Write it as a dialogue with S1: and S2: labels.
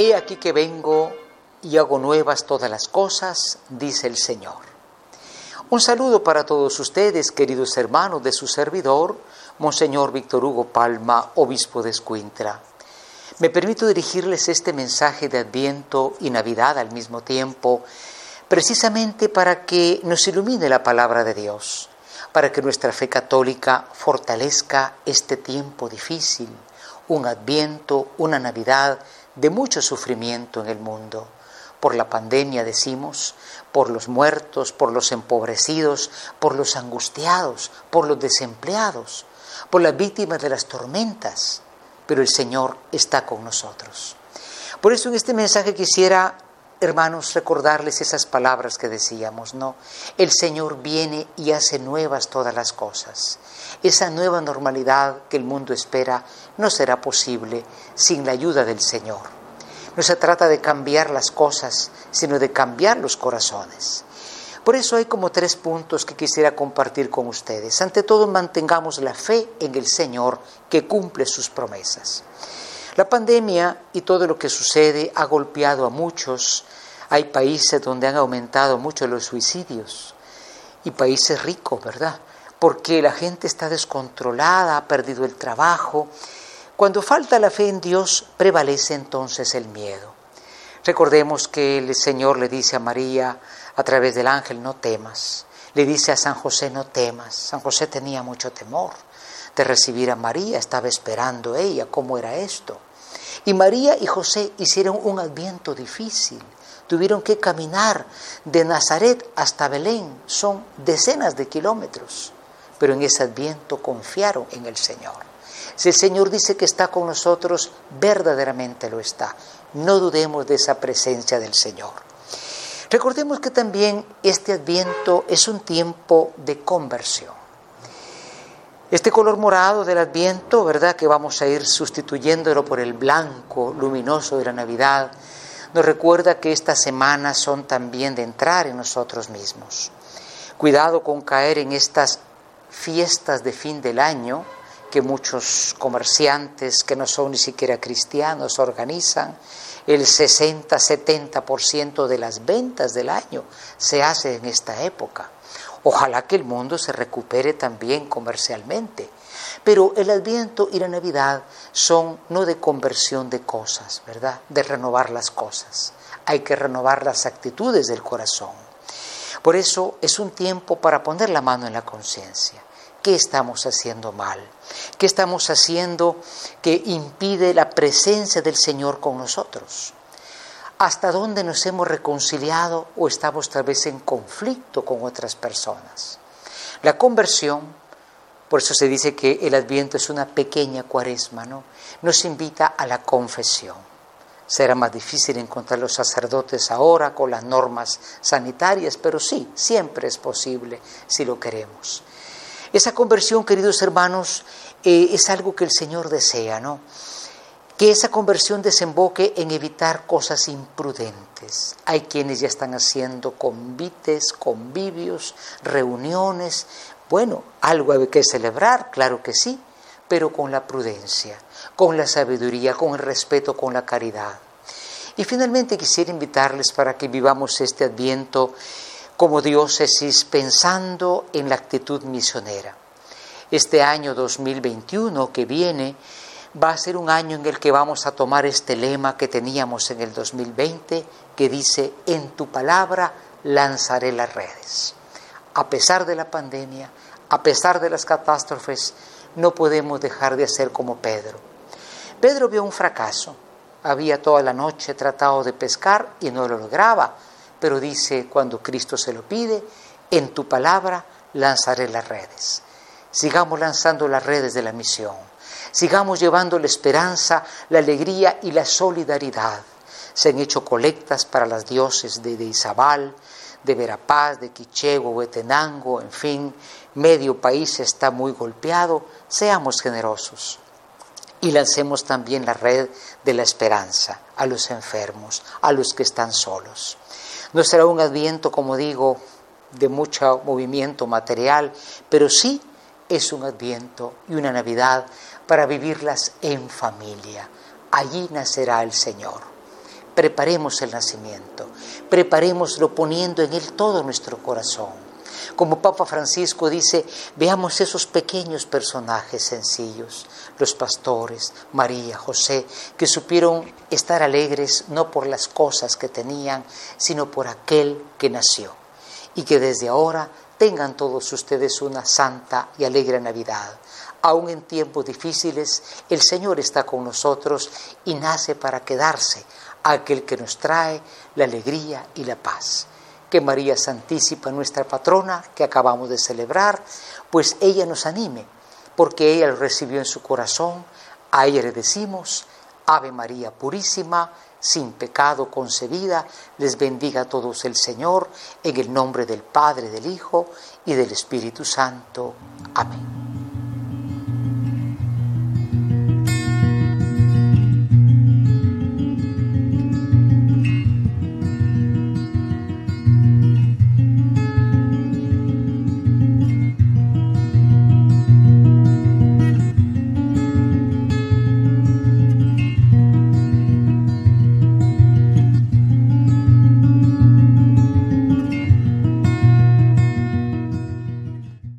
S1: He aquí que vengo y hago nuevas todas las cosas, dice el Señor. Un saludo para todos ustedes, queridos hermanos de su servidor, Monseñor Víctor Hugo Palma, obispo de Escuintra. Me permito dirigirles este mensaje de Adviento y Navidad al mismo tiempo, precisamente para que nos ilumine la palabra de Dios, para que nuestra fe católica fortalezca este tiempo difícil, un Adviento, una Navidad de mucho sufrimiento en el mundo. Por la pandemia, decimos, por los muertos, por los empobrecidos, por los angustiados, por los desempleados, por las víctimas de las tormentas. Pero el Señor está con nosotros. Por eso en este mensaje quisiera, hermanos, recordarles esas palabras que decíamos, ¿no? El Señor viene y hace nuevas todas las cosas. Esa nueva normalidad que el mundo espera no será posible sin la ayuda del Señor. No se trata de cambiar las cosas, sino de cambiar los corazones. Por eso hay como tres puntos que quisiera compartir con ustedes. Ante todo, mantengamos la fe en el Señor que cumple sus promesas. La pandemia y todo lo que sucede ha golpeado a muchos. Hay países donde han aumentado mucho los suicidios y países ricos, ¿verdad? porque la gente está descontrolada, ha perdido el trabajo. Cuando falta la fe en Dios, prevalece entonces el miedo. Recordemos que el Señor le dice a María a través del ángel, no temas. Le dice a San José, no temas. San José tenía mucho temor de recibir a María, estaba esperando ella cómo era esto. Y María y José hicieron un adviento difícil. Tuvieron que caminar de Nazaret hasta Belén. Son decenas de kilómetros pero en ese adviento confiaron en el Señor. Si el Señor dice que está con nosotros, verdaderamente lo está. No dudemos de esa presencia del Señor. Recordemos que también este adviento es un tiempo de conversión. Este color morado del adviento, ¿verdad? Que vamos a ir sustituyéndolo por el blanco luminoso de la Navidad, nos recuerda que estas semanas son también de entrar en nosotros mismos. Cuidado con caer en estas fiestas de fin del año que muchos comerciantes que no son ni siquiera cristianos organizan. El 60-70% de las ventas del año se hace en esta época. Ojalá que el mundo se recupere también comercialmente. Pero el Adviento y la Navidad son no de conversión de cosas, ¿verdad? De renovar las cosas. Hay que renovar las actitudes del corazón. Por eso es un tiempo para poner la mano en la conciencia. ¿Qué estamos haciendo mal? ¿Qué estamos haciendo que impide la presencia del Señor con nosotros? ¿Hasta dónde nos hemos reconciliado o estamos tal vez en conflicto con otras personas? La conversión, por eso se dice que el adviento es una pequeña cuaresma, ¿no? Nos invita a la confesión. Será más difícil encontrar los sacerdotes ahora con las normas sanitarias, pero sí, siempre es posible si lo queremos. Esa conversión, queridos hermanos, eh, es algo que el Señor desea, ¿no? Que esa conversión desemboque en evitar cosas imprudentes. Hay quienes ya están haciendo convites, convivios, reuniones. Bueno, algo hay que celebrar, claro que sí, pero con la prudencia, con la sabiduría, con el respeto, con la caridad. Y finalmente quisiera invitarles para que vivamos este adviento como diócesis pensando en la actitud misionera. Este año 2021 que viene va a ser un año en el que vamos a tomar este lema que teníamos en el 2020 que dice, en tu palabra lanzaré las redes. A pesar de la pandemia, a pesar de las catástrofes, no podemos dejar de hacer como Pedro. Pedro vio un fracaso. Había toda la noche tratado de pescar y no lo lograba pero dice cuando Cristo se lo pide, en tu palabra lanzaré las redes. Sigamos lanzando las redes de la misión. Sigamos llevando la esperanza, la alegría y la solidaridad. Se han hecho colectas para las dioses de, Izabal, de Verapaz, de Quichego, Tenango, en fin, medio país está muy golpeado. Seamos generosos y lancemos también la red de la esperanza a los enfermos, a los que están solos. No será un adviento, como digo, de mucho movimiento material, pero sí es un adviento y una Navidad para vivirlas en familia. Allí nacerá el Señor. preparemos el nacimiento, preparémoslo poniendo en Él todo nuestro corazón. Como Papa Francisco dice, veamos esos pequeños personajes sencillos, los pastores, María, José, que supieron estar alegres no por las cosas que tenían, sino por aquel que nació. Y que desde ahora tengan todos ustedes una santa y alegre Navidad. Aún en tiempos difíciles, el Señor está con nosotros y nace para quedarse, aquel que nos trae la alegría y la paz. Que María Santísima, nuestra patrona, que acabamos de celebrar, pues ella nos anime, porque ella lo recibió en su corazón. A ella le decimos, Ave María Purísima, sin pecado concebida, les bendiga a todos el Señor, en el nombre del Padre, del Hijo y del Espíritu Santo. Amén.